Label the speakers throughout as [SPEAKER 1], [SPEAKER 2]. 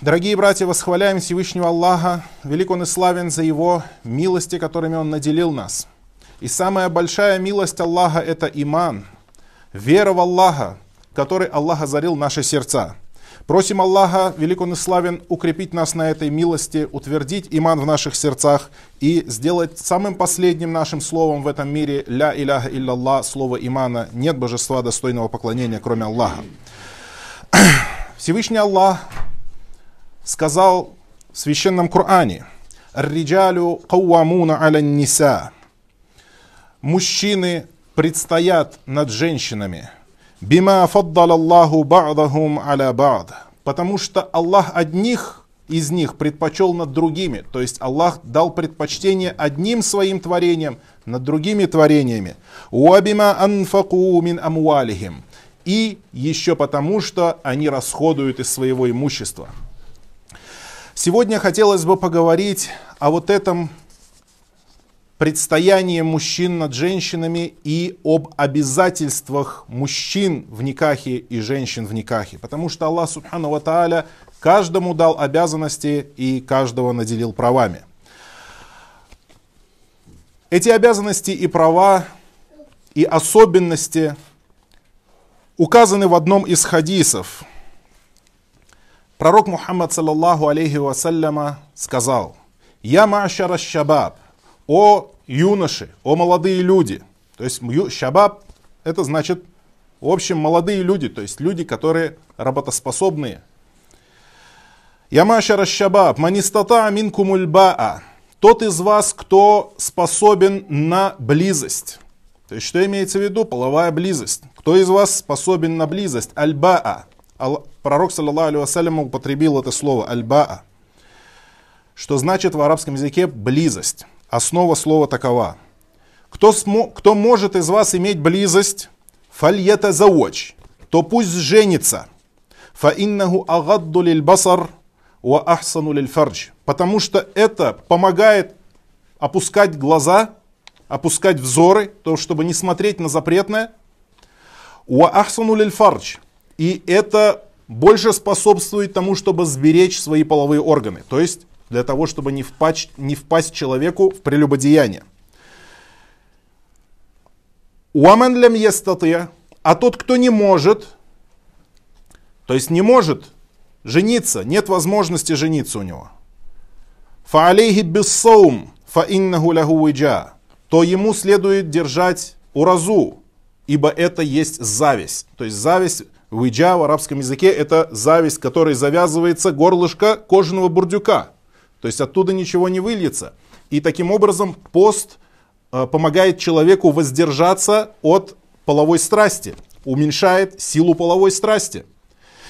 [SPEAKER 1] Дорогие братья, восхваляем Всевышнего Аллаха, велик Он и славен за Его милости, которыми Он наделил нас. И самая большая милость Аллаха – это иман, вера в Аллаха, который Аллах озарил наши сердца. Просим Аллаха, велик Он и славен, укрепить нас на этой милости, утвердить иман в наших сердцах и сделать самым последним нашим словом в этом мире «Ля иляха илляллах» слово имана. Нет божества достойного поклонения, кроме Аллаха. Всевышний Аллах сказал в священном Коране «Риджалю кауамуна аля ниса» Мужчины предстоят над женщинами. Бима фаддал Аллаху ба'дахум аля ба'д. Потому что Аллах одних из них предпочел над другими. То есть Аллах дал предпочтение одним своим творениям над другими творениями. Уабима анфаку мин амуалихим. И еще потому, что они расходуют из своего имущества. Сегодня хотелось бы поговорить о вот этом предстоянии мужчин над женщинами и об обязательствах мужчин в никахе и женщин в никахе. Потому что Аллах Субхану Ва Тааля каждому дал обязанности и каждого наделил правами. Эти обязанности и права и особенности указаны в одном из хадисов, Пророк Мухаммад, саллаллаху алейхи вассаляма, сказал, «Я ма'шара шабаб, о юноши, о молодые люди». То есть шабаб, это значит, в общем, молодые люди, то есть люди, которые работоспособные. «Я ма'шара шабаб, манистата минкумуль баа». Тот из вас, кто способен на близость. То есть, что имеется в виду? Половая близость. Кто из вас способен на близость? Аль-баа пророк, саллаллаху алейhi употребил это слово аль-баа, что значит в арабском языке близость. Основа слова такова. Кто, кто может из вас иметь близость, фальета заоч, то пусть женится. Фаиннаху агадду лиль басар ва ахсану лиль фардж. Потому что это помогает опускать глаза, опускать взоры, то, чтобы не смотреть на запретное. Ва ахсану лиль фардж и это больше способствует тому, чтобы сберечь свои половые органы. То есть для того, чтобы не впасть, не впасть человеку в прелюбодеяние. Уаман лям естатыя, а тот, кто не может, то есть не может жениться, нет возможности жениться у него. Фаалейхи биссаум, фаиннаху лаху то ему следует держать уразу, ибо это есть зависть. То есть зависть Уиджа в арабском языке это зависть, которой завязывается горлышко кожаного бурдюка. То есть оттуда ничего не выльется. И таким образом пост э, помогает человеку воздержаться от половой страсти, уменьшает силу половой страсти.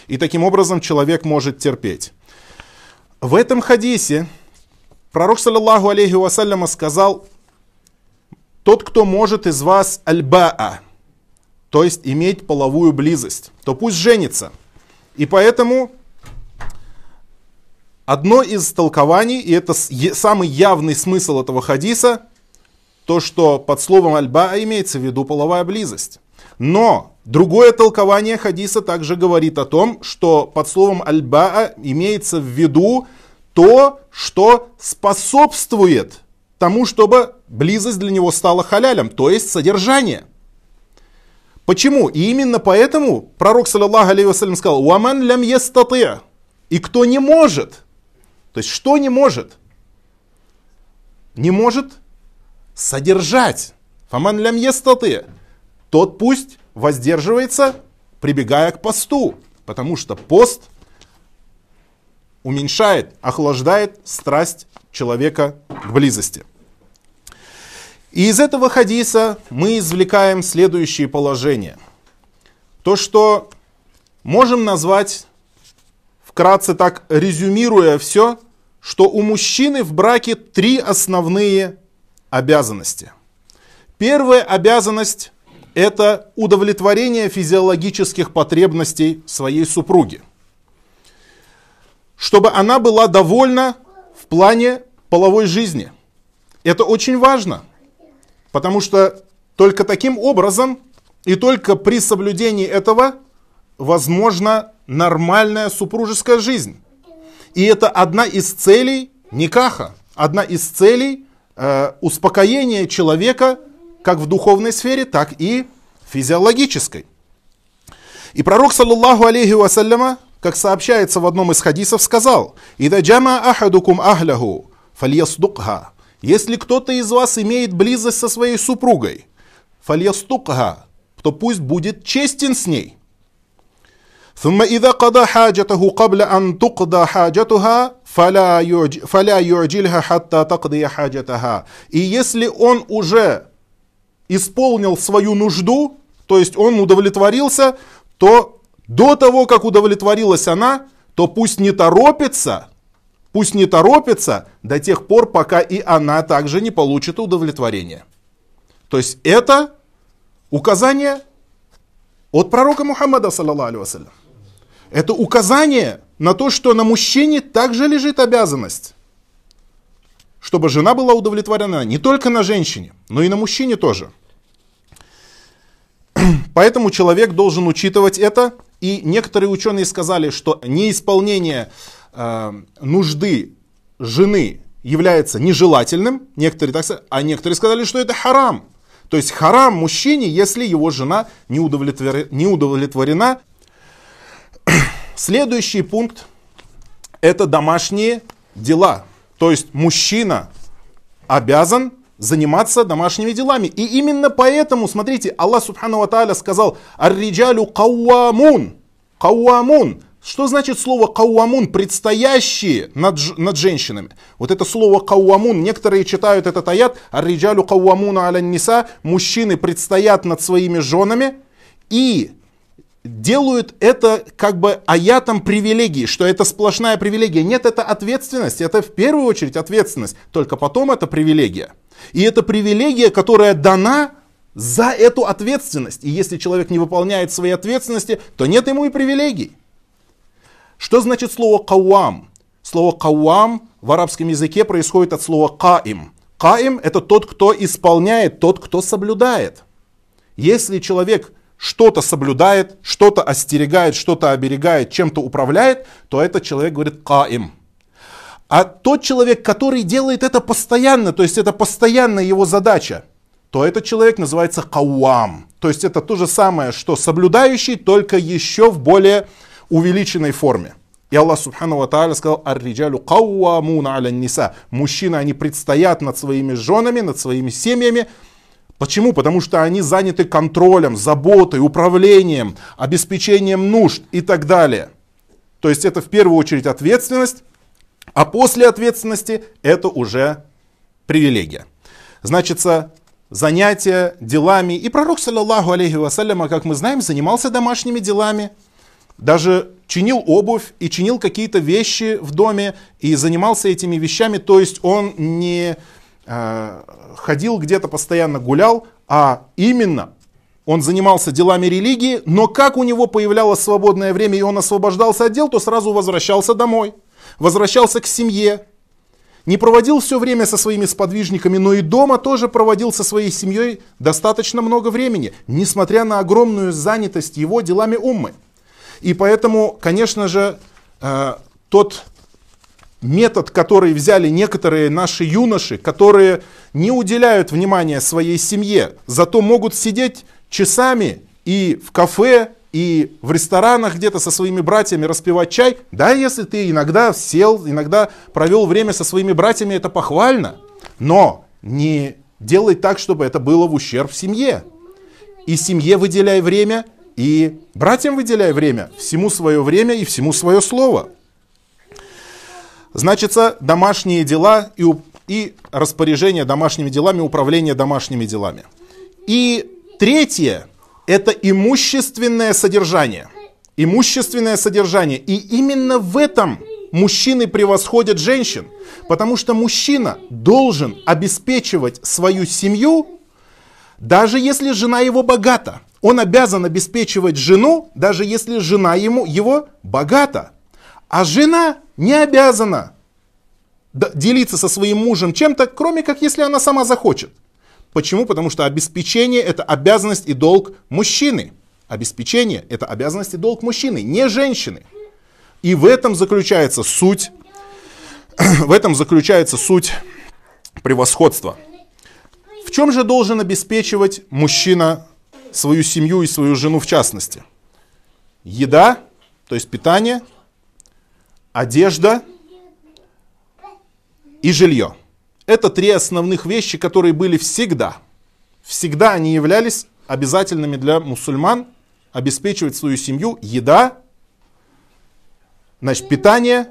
[SPEAKER 1] И таким образом человек может терпеть. В этом хадисе пророк, саллаллаху алейхи вассаляма, сказал, тот, кто может из вас альбаа, то есть иметь половую близость, то пусть женится. И поэтому одно из толкований, и это самый явный смысл этого хадиса, то, что под словом альба имеется в виду половая близость. Но другое толкование хадиса также говорит о том, что под словом альба имеется в виду то, что способствует тому, чтобы близость для него стала халялем, то есть содержание. Почему? И именно поэтому пророк, саллаллаху алейhi вассалям, сказал, «Уаман лям естаты». И кто не может, то есть что не может? Не может содержать. Фаман лям естаты. Тот пусть воздерживается, прибегая к посту. Потому что пост уменьшает, охлаждает страсть человека к близости. И из этого хадиса мы извлекаем следующие положения. То, что можем назвать, вкратце так резюмируя все, что у мужчины в браке три основные обязанности. Первая обязанность – это удовлетворение физиологических потребностей своей супруги. Чтобы она была довольна в плане половой жизни. Это очень важно – Потому что только таким образом и только при соблюдении этого возможна нормальная супружеская жизнь. И это одна из целей никаха, одна из целей э, успокоения человека как в духовной сфере, так и физиологической. И пророк, саллаллаху алейхи вассаляма, как сообщается в одном из хадисов, сказал, «Ида джама ахадукум ахляху, фальясдукха». Если кто-то из вас имеет близость со своей супругой, фальястукха, то пусть будет честен с ней. ثم إذا قضى حاجته قبل أن تقضى حاجتها فلا فلا يعجلها حتى تقضي حاجتها. И если он уже исполнил свою нужду, то есть он удовлетворился, то до того, как удовлетворилась она, то пусть не торопится, пусть не торопится до тех пор, пока и она также не получит удовлетворение. То есть это указание от пророка Мухаммада, саллаллаху Это указание на то, что на мужчине также лежит обязанность, чтобы жена была удовлетворена не только на женщине, но и на мужчине тоже. Поэтому человек должен учитывать это, и некоторые ученые сказали, что неисполнение э, нужды жены является нежелательным, некоторые так сказали, а некоторые сказали, что это харам. То есть харам мужчине, если его жена не, удовлетвор... не удовлетворена. Следующий пункт – это домашние дела. То есть мужчина обязан заниматься домашними делами. И именно поэтому, смотрите, Аллах Субхану Ва сказал «Ар-риджалю кауамун». Кауамун. Что значит слово кауамун? Предстоящие над, над женщинами. Вот это слово кауамун, некоторые читают этот аят, ар-риджалю кауамуна аля ниса, мужчины предстоят над своими женами и делают это как бы аятом привилегии, что это сплошная привилегия. Нет, это ответственность, это в первую очередь ответственность, только потом это привилегия. И это привилегия, которая дана за эту ответственность. И если человек не выполняет свои ответственности, то нет ему и привилегий. Что значит слово кауам? Слово кауам в арабском языке происходит от слова каим. Каим это тот, кто исполняет, тот, кто соблюдает. Если человек что-то соблюдает, что-то остерегает, что-то оберегает, чем-то управляет, то этот человек говорит каим. А тот человек, который делает это постоянно, то есть это постоянная его задача, то этот человек называется кауам. То есть это то же самое, что соблюдающий, только еще в более увеличенной форме. И Аллах Субхану Ва Тааля сказал, «Ар-риджалю кауамуна аля ниса». Мужчины, они предстоят над своими женами, над своими семьями. Почему? Потому что они заняты контролем, заботой, управлением, обеспечением нужд и так далее. То есть это в первую очередь ответственность, а после ответственности это уже привилегия. Значится, занятия делами. И пророк, саллаллаху алейхи вассаляма, как мы знаем, занимался домашними делами. Даже чинил обувь и чинил какие-то вещи в доме и занимался этими вещами. То есть он не э, ходил где-то постоянно гулял, а именно он занимался делами религии, но как у него появлялось свободное время и он освобождался от дел, то сразу возвращался домой возвращался к семье, не проводил все время со своими сподвижниками, но и дома тоже проводил со своей семьей достаточно много времени, несмотря на огромную занятость его делами уммы. И поэтому, конечно же, э, тот метод, который взяли некоторые наши юноши, которые не уделяют внимания своей семье, зато могут сидеть часами и в кафе, и в ресторанах где-то со своими братьями распивать чай, да, если ты иногда сел, иногда провел время со своими братьями, это похвально, но не делай так, чтобы это было в ущерб семье. И семье выделяй время, и братьям выделяй время, всему свое время и всему свое слово. Значится, домашние дела и, и распоряжение домашними делами, управление домашними делами. И третье, это имущественное содержание. Имущественное содержание. И именно в этом мужчины превосходят женщин. Потому что мужчина должен обеспечивать свою семью, даже если жена его богата. Он обязан обеспечивать жену, даже если жена ему, его богата. А жена не обязана делиться со своим мужем чем-то, кроме как если она сама захочет. Почему? Потому что обеспечение это обязанность и долг мужчины. Обеспечение это обязанность и долг мужчины, не женщины. И в этом заключается суть в этом заключается суть превосходства. В чем же должен обеспечивать мужчина свою семью и свою жену в частности? Еда, то есть питание, одежда и жилье. Это три основных вещи, которые были всегда. Всегда они являлись обязательными для мусульман обеспечивать свою семью еда, значит, питание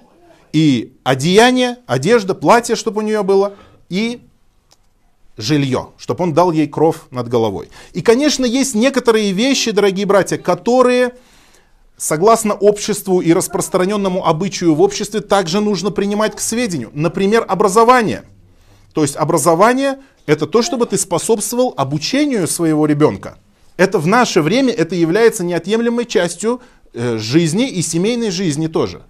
[SPEAKER 1] и одеяние, одежда, платье, чтобы у нее было, и жилье, чтобы он дал ей кров над головой. И, конечно, есть некоторые вещи, дорогие братья, которые, согласно обществу и распространенному обычаю в обществе, также нужно принимать к сведению. Например, образование. То есть образование это то, чтобы ты способствовал обучению своего ребенка. Это в наше время это является неотъемлемой частью э, жизни и семейной жизни тоже.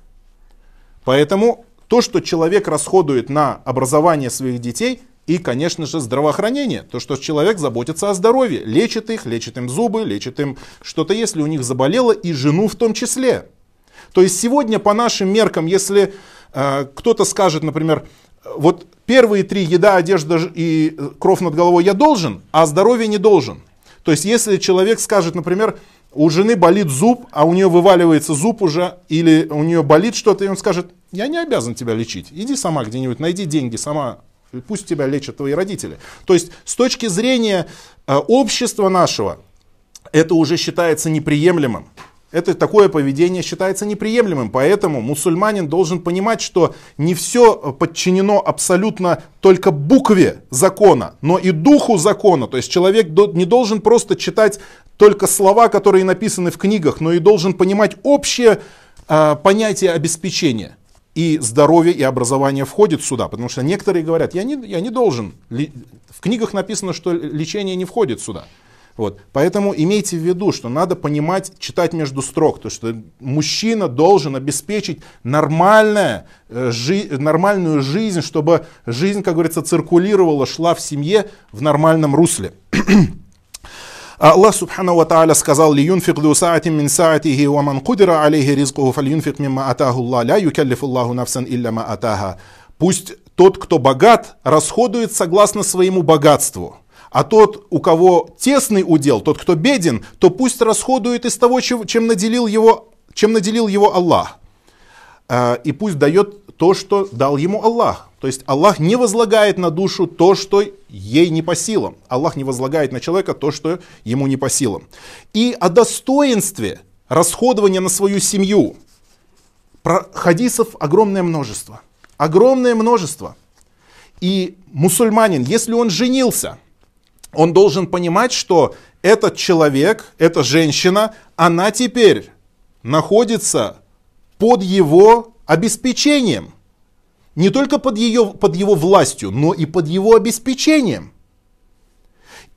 [SPEAKER 1] Поэтому то, что человек расходует на образование своих детей, и, конечно же, здравоохранение. То, что человек заботится о здоровье, лечит их, лечит им зубы, лечит им что-то, если у них заболело, и жену в том числе. То есть сегодня по нашим меркам, если э, кто-то скажет, например, вот первые три еда, одежда и кровь над головой я должен, а здоровье не должен. То есть если человек скажет, например, у жены болит зуб, а у нее вываливается зуб уже, или у нее болит что-то, и он скажет, я не обязан тебя лечить, иди сама где-нибудь, найди деньги, сама Пусть тебя лечат твои родители. То есть с точки зрения э, общества нашего, это уже считается неприемлемым. Это такое поведение считается неприемлемым, поэтому мусульманин должен понимать, что не все подчинено абсолютно только букве закона, но и духу закона. То есть человек не должен просто читать только слова, которые написаны в книгах, но и должен понимать общее э, понятие обеспечения и здоровье, и образование входит сюда. Потому что некоторые говорят, я не, я не должен. В книгах написано, что лечение не входит сюда. Вот. Поэтому имейте в виду, что надо понимать, читать между строк, то что мужчина должен обеспечить нормальное, э, жи, нормальную жизнь, чтобы жизнь, как говорится, циркулировала, шла в семье в нормальном русле. Аллах Субхану Ва Тааля сказал, «Лиюнфик ду саатин мин саатихи, ва ман кудира алейхи ризкуху, фальюнфик мимма атаху Аллах, ля юкаллифу Аллаху нафсан илля ма атаха». Пусть тот, кто богат, расходует согласно своему богатству. А тот, у кого тесный удел, тот, кто беден, то пусть расходует из того, чем наделил его, чем наделил его Аллах. Э, и пусть дает то, что дал ему Аллах. То есть Аллах не возлагает на душу то, что ей не по силам. Аллах не возлагает на человека то, что ему не по силам. И о достоинстве расходования на свою семью. Про хадисов огромное множество. Огромное множество. И мусульманин, если он женился, он должен понимать, что этот человек, эта женщина, она теперь находится под его обеспечением. Не только под, ее, под его властью, но и под его обеспечением.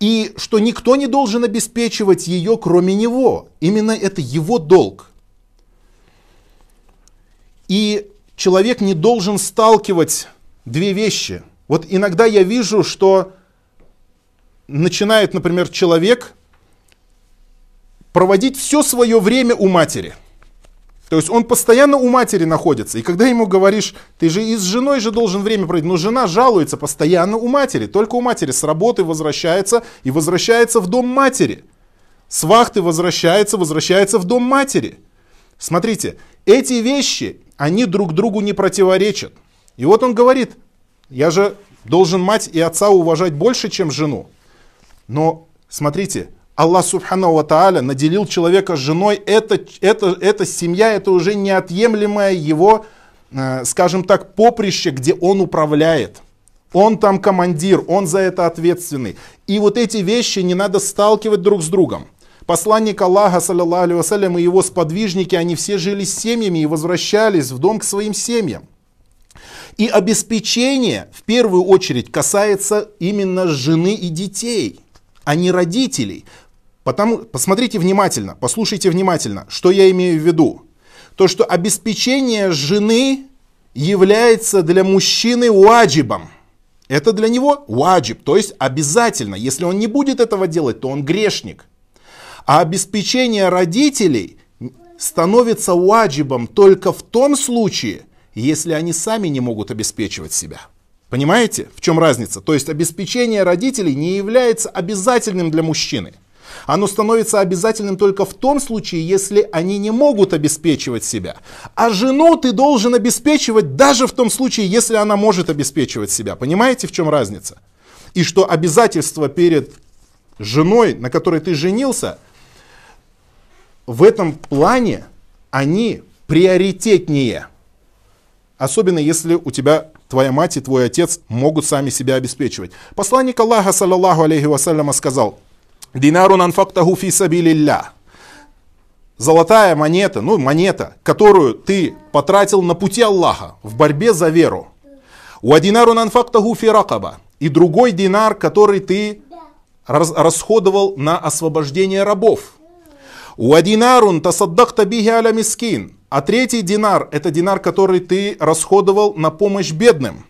[SPEAKER 1] И что никто не должен обеспечивать ее, кроме него. Именно это его долг. И человек не должен сталкивать две вещи. Вот иногда я вижу, что начинает, например, человек проводить все свое время у матери – то есть он постоянно у матери находится. И когда ему говоришь, ты же и с женой же должен время проводить, но жена жалуется постоянно у матери. Только у матери с работы возвращается и возвращается в дом матери. С вахты возвращается, возвращается в дом матери. Смотрите, эти вещи, они друг другу не противоречат. И вот он говорит, я же должен мать и отца уважать больше, чем жену. Но смотрите, Аллах Субхану Тааля наделил человека женой, это, это, эта семья, это уже неотъемлемое его, э, скажем так, поприще, где он управляет. Он там командир, он за это ответственный. И вот эти вещи не надо сталкивать друг с другом. Посланник Аллаха, саллиллаху вассалям, и его сподвижники, они все жили с семьями и возвращались в дом к своим семьям. И обеспечение в первую очередь касается именно жены и детей, а не родителей. Потому, посмотрите внимательно, послушайте внимательно, что я имею в виду. То, что обеспечение жены является для мужчины ваджибом. Это для него ваджиб, то есть обязательно. Если он не будет этого делать, то он грешник. А обеспечение родителей становится ваджибом только в том случае, если они сами не могут обеспечивать себя. Понимаете, в чем разница? То есть обеспечение родителей не является обязательным для мужчины. Оно становится обязательным только в том случае, если они не могут обеспечивать себя. А жену ты должен обеспечивать даже в том случае, если она может обеспечивать себя. Понимаете, в чем разница? И что обязательства перед женой, на которой ты женился, в этом плане они приоритетнее. Особенно если у тебя твоя мать и твой отец могут сами себя обеспечивать. Посланник Аллаха, саллаллаху алейхи вассаляма, сказал, «Динарун анфактаху фи сабилилля». Золотая монета, ну монета, которую ты потратил на пути Аллаха в борьбе за веру. «Уадинарун анфактаху фи ракаба». И другой динар, который ты расходовал на освобождение рабов. «Уадинарун тасаддакта бихи аля мискин». А третий динар – это динар, который ты расходовал на помощь бедным.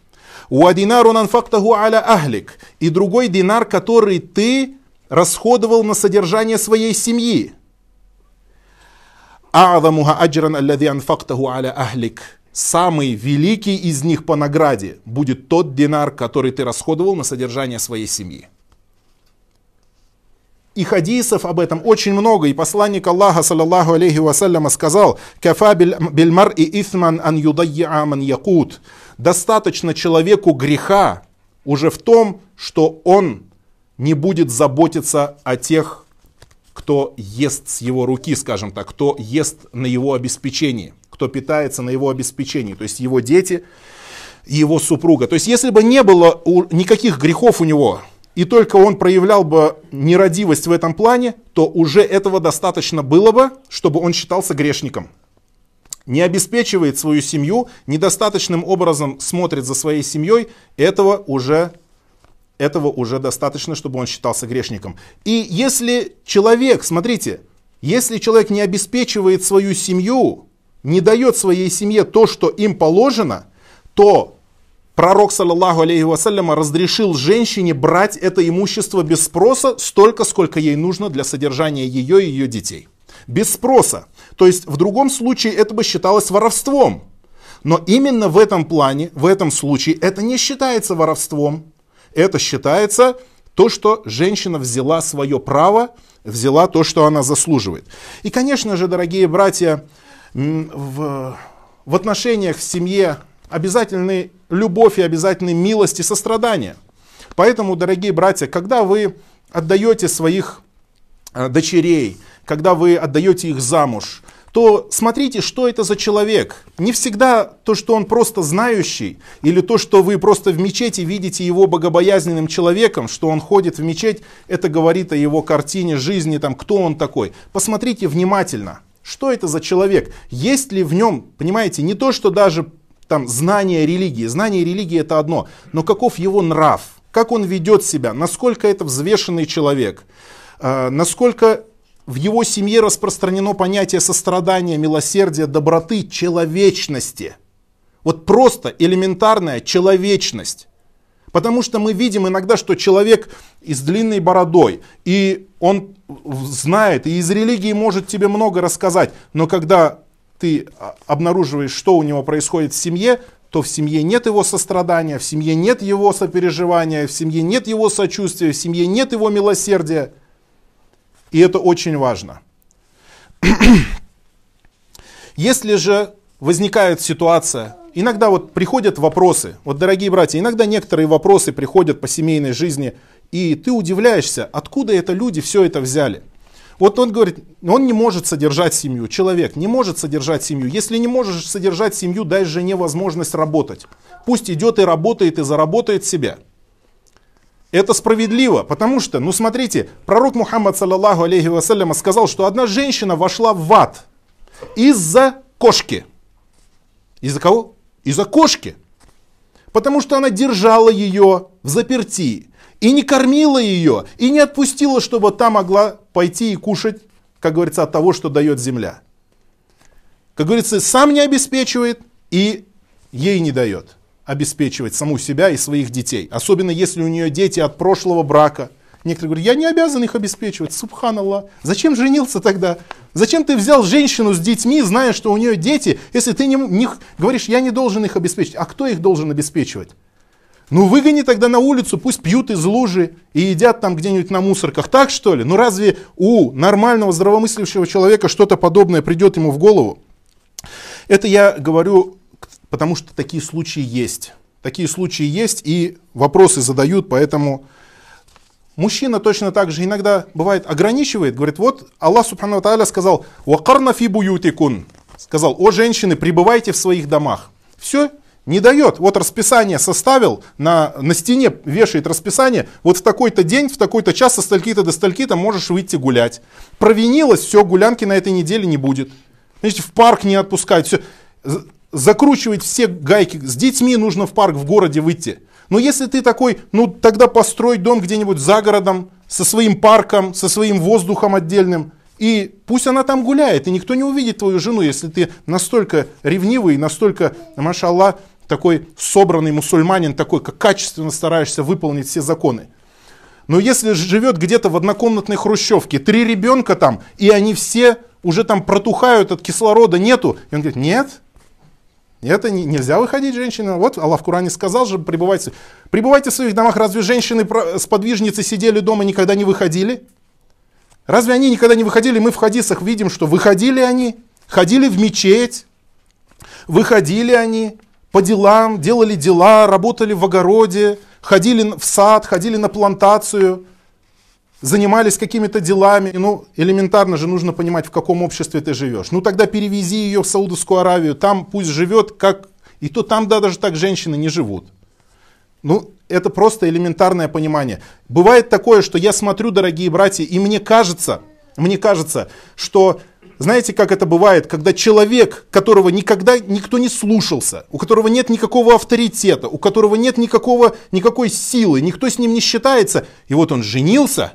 [SPEAKER 1] «Уадинару нанфактаху аля ахлик». И другой динар, который ты расходовал на содержание своей семьи. «А'адамуха аджран аллади анфактаху аля ахлик». Самый великий из них по награде будет тот динар, который ты расходовал на содержание своей семьи. И хадисов об этом очень много. И посланник Аллаха, саллаллаху алейхи вассаляма, сказал, «Кафа бильмар и ифман ан юдайя ман якут». Достаточно человеку греха уже в том, что он не будет заботиться о тех, кто ест с его руки, скажем так, кто ест на его обеспечении, кто питается на его обеспечении, то есть его дети и его супруга. То есть если бы не было никаких грехов у него, и только он проявлял бы нерадивость в этом плане, то уже этого достаточно было бы, чтобы он считался грешником. Не обеспечивает свою семью, недостаточным образом смотрит за своей семьей, этого уже, этого уже достаточно, чтобы он считался грешником. И если человек, смотрите, если человек не обеспечивает свою семью, не дает своей семье то, что им положено, то Пророк, саллаллаху алейхи вассаляма, разрешил женщине брать это имущество без спроса столько, сколько ей нужно для содержания ее и ее детей. Без спроса. То есть в другом случае это бы считалось воровством. Но именно в этом плане, в этом случае, это не считается воровством. Это считается то, что женщина взяла свое право, взяла то, что она заслуживает. И, конечно же, дорогие братья, в, в отношениях в семье обязательны любовь и обязательны милость и. Поэтому, дорогие братья, когда вы отдаете своих э, дочерей, когда вы отдаете их замуж, то смотрите, что это за человек. Не всегда то, что он просто знающий, или то, что вы просто в мечети видите его богобоязненным человеком, что он ходит в мечеть, это говорит о его картине жизни, там, кто он такой. Посмотрите внимательно, что это за человек, есть ли в нем, понимаете, не то, что даже там знание религии. Знание религии это одно, но каков его нрав, как он ведет себя, насколько это взвешенный человек, э, насколько в его семье распространено понятие сострадания, милосердия, доброты, человечности. Вот просто элементарная человечность. Потому что мы видим иногда, что человек и с длинной бородой, и он знает, и из религии может тебе много рассказать, но когда ты а, обнаруживаешь, что у него происходит в семье, то в семье нет его сострадания, в семье нет его сопереживания, в семье нет его сочувствия, в семье нет его милосердия. И это очень важно. Если же возникает ситуация, иногда вот приходят вопросы, вот дорогие братья, иногда некоторые вопросы приходят по семейной жизни, и ты удивляешься, откуда это люди все это взяли. Вот он говорит, он не может содержать семью. Человек не может содержать семью. Если не можешь содержать семью, дай жене возможность работать. Пусть идет и работает, и заработает себя. Это справедливо, потому что, ну смотрите, пророк Мухаммад, саллаллаху алейхи вассаляма, сказал, что одна женщина вошла в ад из-за кошки. Из-за кого? Из-за кошки. Потому что она держала ее в заперти и не кормила ее, и не отпустила, чтобы та могла пойти и кушать, как говорится, от того, что дает земля. Как говорится, сам не обеспечивает и ей не дает обеспечивать саму себя и своих детей. Особенно если у нее дети от прошлого брака, Некоторые говорят, я не обязан их обеспечивать, субханаллах. Зачем женился тогда? Зачем ты взял женщину с детьми, зная, что у нее дети, если ты не, не говоришь, я не должен их обеспечить. А кто их должен обеспечивать? Ну выгони тогда на улицу, пусть пьют из лужи и едят там где-нибудь на мусорках. Так что ли? Ну разве у нормального здравомыслящего человека что-то подобное придет ему в голову? Это я говорю, потому что такие случаи есть. Такие случаи есть и вопросы задают, поэтому мужчина точно так же иногда бывает ограничивает, говорит, вот Аллах Субхану Тааля сказал, «Вакарна фи буютикун», сказал, о женщины, пребывайте в своих домах. Все, не дает. Вот расписание составил, на, на стене вешает расписание, вот в такой-то день, в такой-то час, со стальки-то до стальки-то можешь выйти гулять. Провинилась, все, гулянки на этой неделе не будет. Значит, в парк не отпускать, все. Закручивать все гайки. С детьми нужно в парк в городе выйти. Но если ты такой, ну тогда построй дом где-нибудь за городом, со своим парком, со своим воздухом отдельным. И пусть она там гуляет, и никто не увидит твою жену, если ты настолько ревнивый, настолько, машаллах, такой собранный мусульманин, такой, как качественно стараешься выполнить все законы. Но если живет где-то в однокомнатной хрущевке, три ребенка там, и они все уже там протухают от кислорода, нету. И он говорит, нет, это не, нельзя выходить женщина. Вот Аллах в Коране сказал же, пребывайте, пребывайте в своих домах. Разве женщины сподвижницы сидели дома, никогда не выходили? Разве они никогда не выходили? Мы в хадисах видим, что выходили они, ходили в мечеть, выходили они, по делам, делали дела, работали в огороде, ходили в сад, ходили на плантацию, занимались какими-то делами. Ну, элементарно же нужно понимать, в каком обществе ты живешь. Ну, тогда перевези ее в Саудовскую Аравию, там пусть живет, как... И то там, да, даже так женщины не живут. Ну, это просто элементарное понимание. Бывает такое, что я смотрю, дорогие братья, и мне кажется, мне кажется, что знаете, как это бывает, когда человек, которого никогда никто не слушался, у которого нет никакого авторитета, у которого нет никакого, никакой силы, никто с ним не считается, и вот он женился,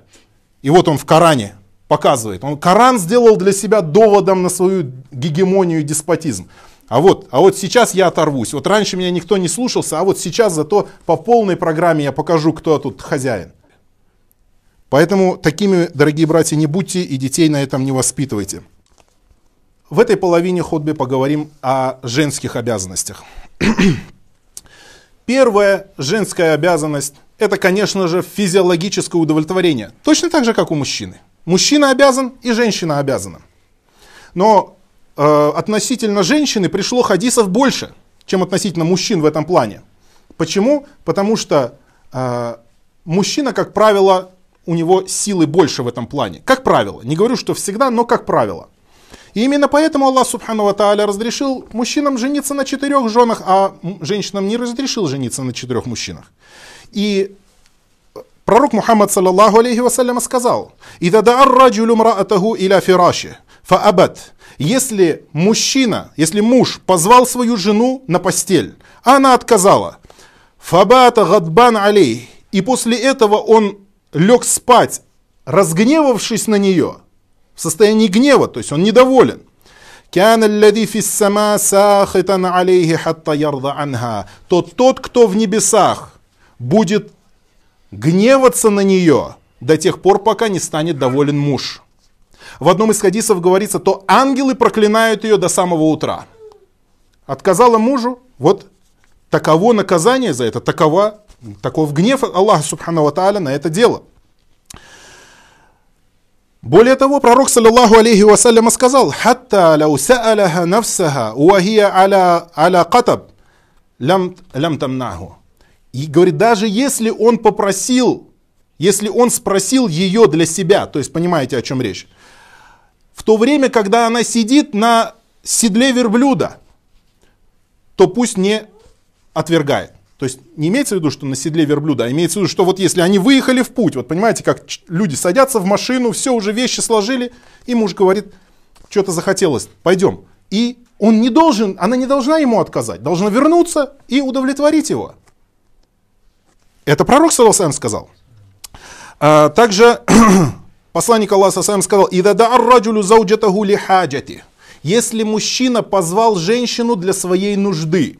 [SPEAKER 1] и вот он в Коране показывает. Он Коран сделал для себя доводом на свою гегемонию и деспотизм. А вот, а вот сейчас я оторвусь. Вот раньше меня никто не слушался, а вот сейчас зато по полной программе я покажу, кто тут хозяин. Поэтому такими, дорогие братья, не будьте и детей на этом не воспитывайте. В этой половине ходби поговорим о женских обязанностях. Первая женская обязанность – это, конечно же, физиологическое удовлетворение. Точно так же, как у мужчины. Мужчина обязан и женщина обязана. Но э, относительно женщины пришло хадисов больше, чем относительно мужчин в этом плане. Почему? Потому что э, мужчина, как правило, у него силы больше в этом плане. Как правило. Не говорю, что всегда, но как правило. И именно поэтому Аллах Субхану Тааля разрешил мужчинам жениться на четырех женах, а женщинам не разрешил жениться на четырех мужчинах. И пророк Мухаммад саллаллаху алейхи вассаляма сказал, «Ида да'ар раджулю мраатаху иля фираши, фаабат». Если мужчина, если муж позвал свою жену на постель, а она отказала, фабата гадбан алей, и после этого он лег спать, разгневавшись на нее – в состоянии гнева, то есть он недоволен. То тот, кто в небесах будет гневаться на нее до тех пор, пока не станет доволен муж. В одном из хадисов говорится, то ангелы проклинают ее до самого утра. Отказала мужу, вот таково наказание за это, такова, таков гнев Аллаха Субхану Тааля на это дело. Более того, пророк, саллаллаху алейхи вассаляма, сказал, «Хатта лау са'аляха нафсаха, уахия аля, аля катаб, лям, лям тамнаху». И говорит, даже если он попросил, если он спросил ее для себя, то есть понимаете, о чем речь, в то время, когда она сидит на седле верблюда, то пусть не отвергает. То есть не имеется в виду, что на седле верблюда, а имеется в виду, что вот если они выехали в путь, вот понимаете, как люди садятся в машину, все уже вещи сложили, и муж говорит, что-то захотелось, пойдем. И он не должен, она не должна ему отказать, должна вернуться и удовлетворить его. Это пророк Саласам сказал. А, также посланник Аллаха Саласам сказал. Если мужчина позвал женщину для своей нужды,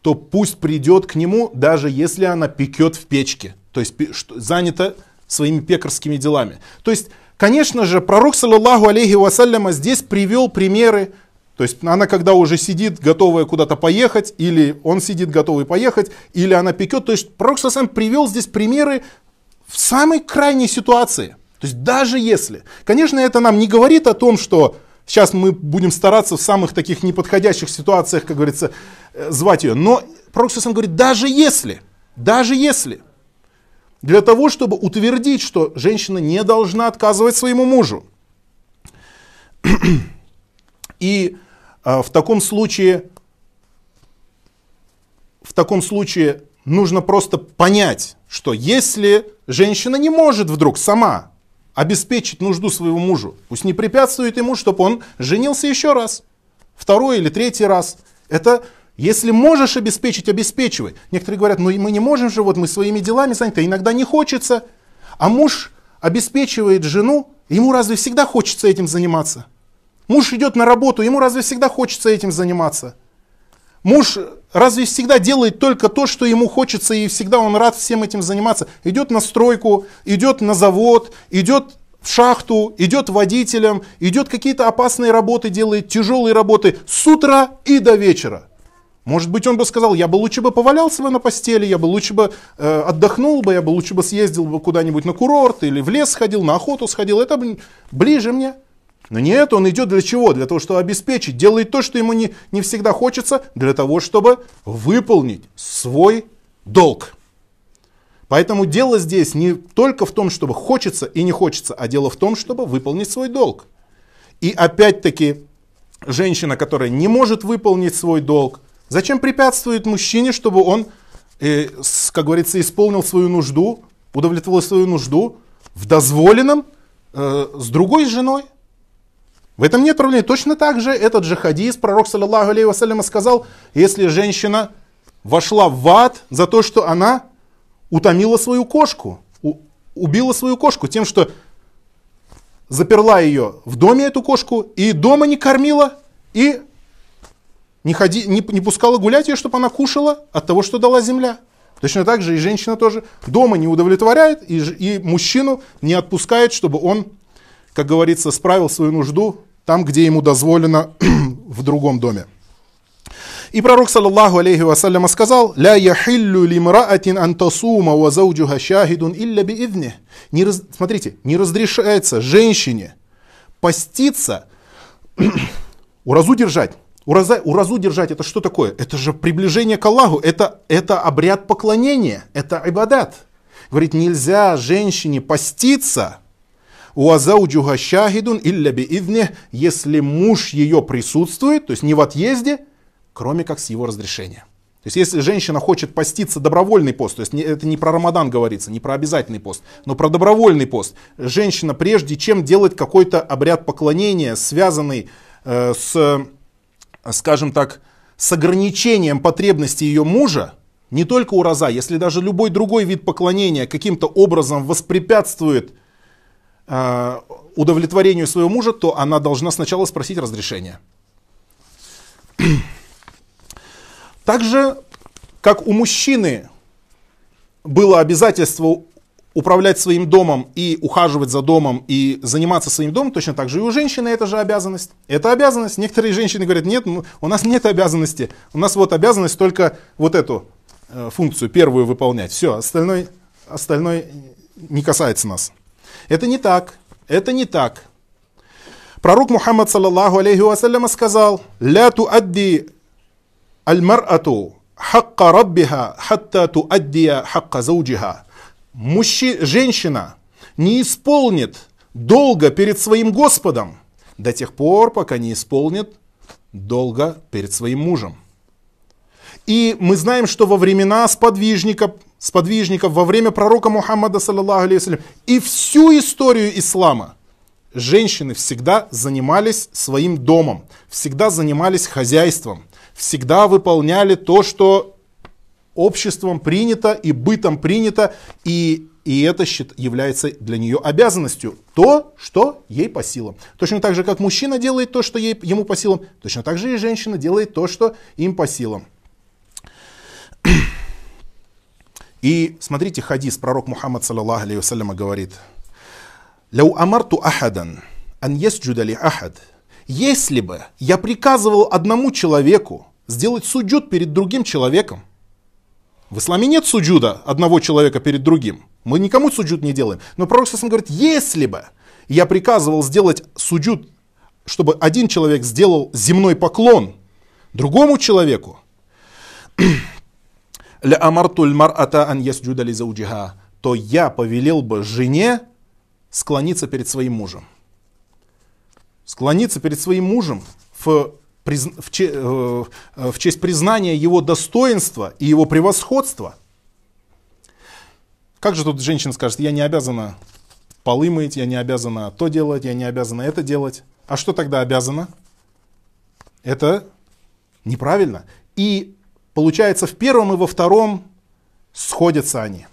[SPEAKER 1] то пусть придет к нему, даже если она пекет в печке, то есть занята своими пекарскими делами. То есть, конечно же, пророк, саллаллаху алейхи вассаляма, здесь привел примеры, то есть она когда уже сидит, готовая куда-то поехать, или он сидит, готовый поехать, или она пекет. То есть пророк сам привел здесь примеры в самой крайней ситуации. То есть даже если. Конечно, это нам не говорит о том, что сейчас мы будем стараться в самых таких неподходящих ситуациях, как говорится, э, звать ее. Но пророк сам говорит, даже если, даже если. Для того, чтобы утвердить, что женщина не должна отказывать своему мужу. И в таком случае, в таком случае нужно просто понять, что если женщина не может вдруг сама обеспечить нужду своего мужу, пусть не препятствует ему, чтобы он женился еще раз, второй или третий раз. Это если можешь обеспечить, обеспечивай. Некоторые говорят, ну мы не можем же, вот мы своими делами заняты, иногда не хочется. А муж обеспечивает жену, ему разве всегда хочется этим заниматься? Муж идет на работу, ему разве всегда хочется этим заниматься? Муж разве всегда делает только то, что ему хочется, и всегда он рад всем этим заниматься? Идет на стройку, идет на завод, идет в шахту, идет водителем, идет какие-то опасные работы, делает тяжелые работы с утра и до вечера. Может быть, он бы сказал, я бы лучше бы повалялся бы на постели, я бы лучше бы э, отдохнул бы, я бы лучше бы съездил бы куда-нибудь на курорт или в лес сходил, на охоту сходил, это ближе мне. Но нет, он идет для чего? Для того, чтобы обеспечить, делает то, что ему не, не всегда хочется, для того, чтобы выполнить свой долг. Поэтому дело здесь не только в том, чтобы хочется и не хочется, а дело в том, чтобы выполнить свой долг. И опять-таки, женщина, которая не может выполнить свой долг, зачем препятствует мужчине, чтобы он, э, как говорится, исполнил свою нужду, удовлетворил свою нужду в дозволенном э, с другой женой? В этом нет проблем. Точно так же этот же хадис, пророк, саллаллаху алейhi вассаляма, сказал, если женщина вошла в ад за то, что она утомила свою кошку, убила свою кошку тем, что заперла ее в доме, эту кошку, и дома не кормила, и не, ходи, не, не пускала гулять ее, чтобы она кушала от того, что дала земля. Точно так же и женщина тоже дома не удовлетворяет, и, и мужчину не отпускает, чтобы он, как говорится, справил свою нужду там, где ему дозволено в другом доме. И пророк, саллаллаху алейхи вассаляма, сказал, «Ля яхиллю лимраатин антасума ва зауджуха шахидун илля биидне». Не раз, смотрите, не разрешается женщине поститься, уразу держать. Ураза, уразу держать, это что такое? Это же приближение к Аллаху, это, это обряд поклонения, это ибадат. Говорит, нельзя женщине поститься, Уазауджуха шахидун илля биидне, если муж ее присутствует, то есть не в отъезде, кроме как с его разрешения. То есть если женщина хочет поститься добровольный пост, то есть это не про Рамадан говорится, не про обязательный пост, но про добровольный пост, женщина прежде чем делать какой-то обряд поклонения, связанный э, с, скажем так, с ограничением потребностей ее мужа, не только ураза, если даже любой другой вид поклонения каким-то образом воспрепятствует удовлетворению своего мужа, то она должна сначала спросить разрешения. Также, как у мужчины было обязательство управлять своим домом и ухаживать за домом и заниматься своим домом, точно так же и у женщины это же обязанность. Это обязанность. Некоторые женщины говорят, нет, ну, у нас нет обязанности. У нас вот обязанность только вот эту э, функцию первую выполнять. Все, остальное, остальное не касается нас. Это не так. Это не так. Пророк Мухаммад, саллаллаху алейхи вассалям, сказал, «Ля туадди аль-мар'ату хакка раббиха хатта туаддия хакка зауджиха». Мужчи, женщина не исполнит долго перед своим Господом до тех пор, пока не исполнит долго перед своим мужем. И мы знаем, что во времена сподвижников, сподвижников во время пророка Мухаммада, саллаллаху алейхи и всю историю ислама, женщины всегда занимались своим домом, всегда занимались хозяйством, всегда выполняли то, что обществом принято и бытом принято, и, и это является для нее обязанностью. То, что ей по силам. Точно так же, как мужчина делает то, что ей, ему по силам, точно так же и женщина делает то, что им по силам. И смотрите хадис, пророк Мухаммад, саллаллаху алейхи говорит, «Ляу амарту ахадан, ан ясджуда ли ахад». Если бы я приказывал одному человеку сделать суджуд перед другим человеком, в исламе нет суджуда одного человека перед другим. Мы никому суджуд не делаем. Но пророк сам говорит, если бы я приказывал сделать суджуд, чтобы один человек сделал земной поклон другому человеку, то я повелел бы жене склониться перед своим мужем. Склониться перед своим мужем в, в, че, э, в честь признания его достоинства и его превосходства. Как же тут женщина скажет, я не обязана полы мыть, я не обязана то делать, я не обязана это делать. А что тогда обязана? Это неправильно. И получается в первом и во втором сходятся они.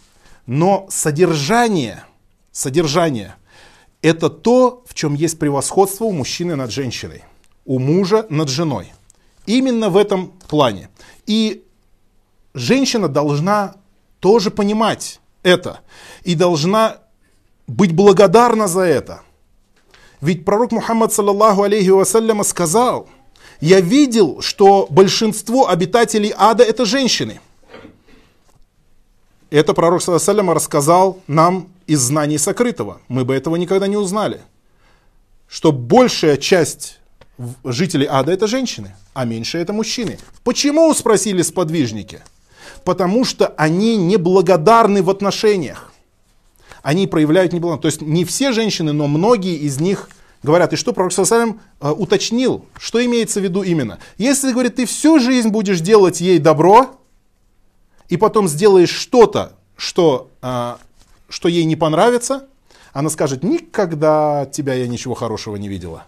[SPEAKER 1] Но содержание, содержание – это то, в чем есть превосходство у мужчины над женщиной, у мужа над женой. Именно в этом плане. И женщина должна тоже понимать это и должна быть благодарна за это. Ведь пророк Мухаммад, саллаллаху алейхи вассаляма, сказал, я видел, что большинство обитателей ада это женщины. Это пророк, саллаллаху рассказал нам из знаний сокрытого. Мы бы этого никогда не узнали. Что большая часть жителей ада это женщины, а меньше это мужчины. Почему, спросили сподвижники? Потому что они неблагодарны в отношениях они проявляют неблагодарность. То есть не все женщины, но многие из них говорят, и что пророк Сасалям э, уточнил, что имеется в виду именно. Если, говорит, ты всю жизнь будешь делать ей добро, и потом сделаешь что-то, что, э, что ей не понравится, она скажет, никогда тебя я ничего хорошего не видела.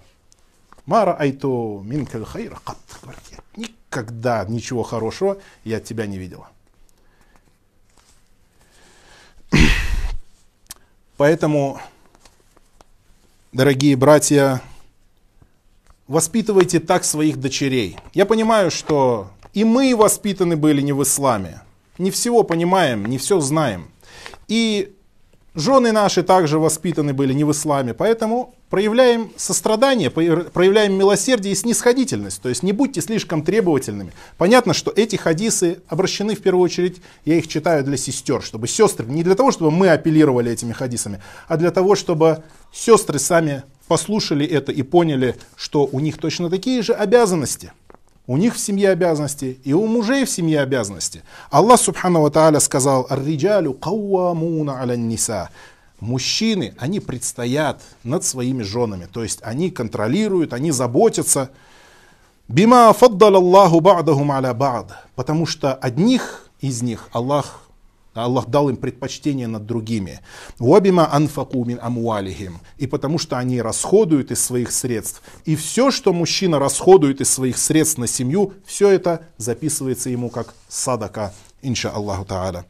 [SPEAKER 1] Мара айто минкаль хайра Никогда ничего хорошего я от тебя не видела. Поэтому, дорогие братья, воспитывайте так своих дочерей. Я понимаю, что и мы воспитаны были не в исламе. Не всего понимаем, не все знаем. И Жены наши также воспитаны были не в исламе, поэтому проявляем сострадание, проявляем милосердие и снисходительность. То есть не будьте слишком требовательными. Понятно, что эти хадисы обращены в первую очередь, я их читаю для сестер, чтобы сестры, не для того, чтобы мы апеллировали этими хадисами, а для того, чтобы сестры сами послушали это и поняли, что у них точно такие же обязанности – у них в семье обязанности, и у мужей в семье обязанности. Аллах Субхану Ва Тааля сказал, «Ар-риджалю кауамуна аля ниса». Мужчины, они предстоят над своими женами, то есть они контролируют, они заботятся. Бима фаддал Аллаху ба'дахум аля ба'д. Потому что одних из них Аллах Аллах дал им предпочтение над другими. Уабима анфаку мин амуалихим. И потому что они расходуют из своих средств. И все, что мужчина расходует из своих средств на семью, все это записывается ему как садака, инша Аллаху та'аля.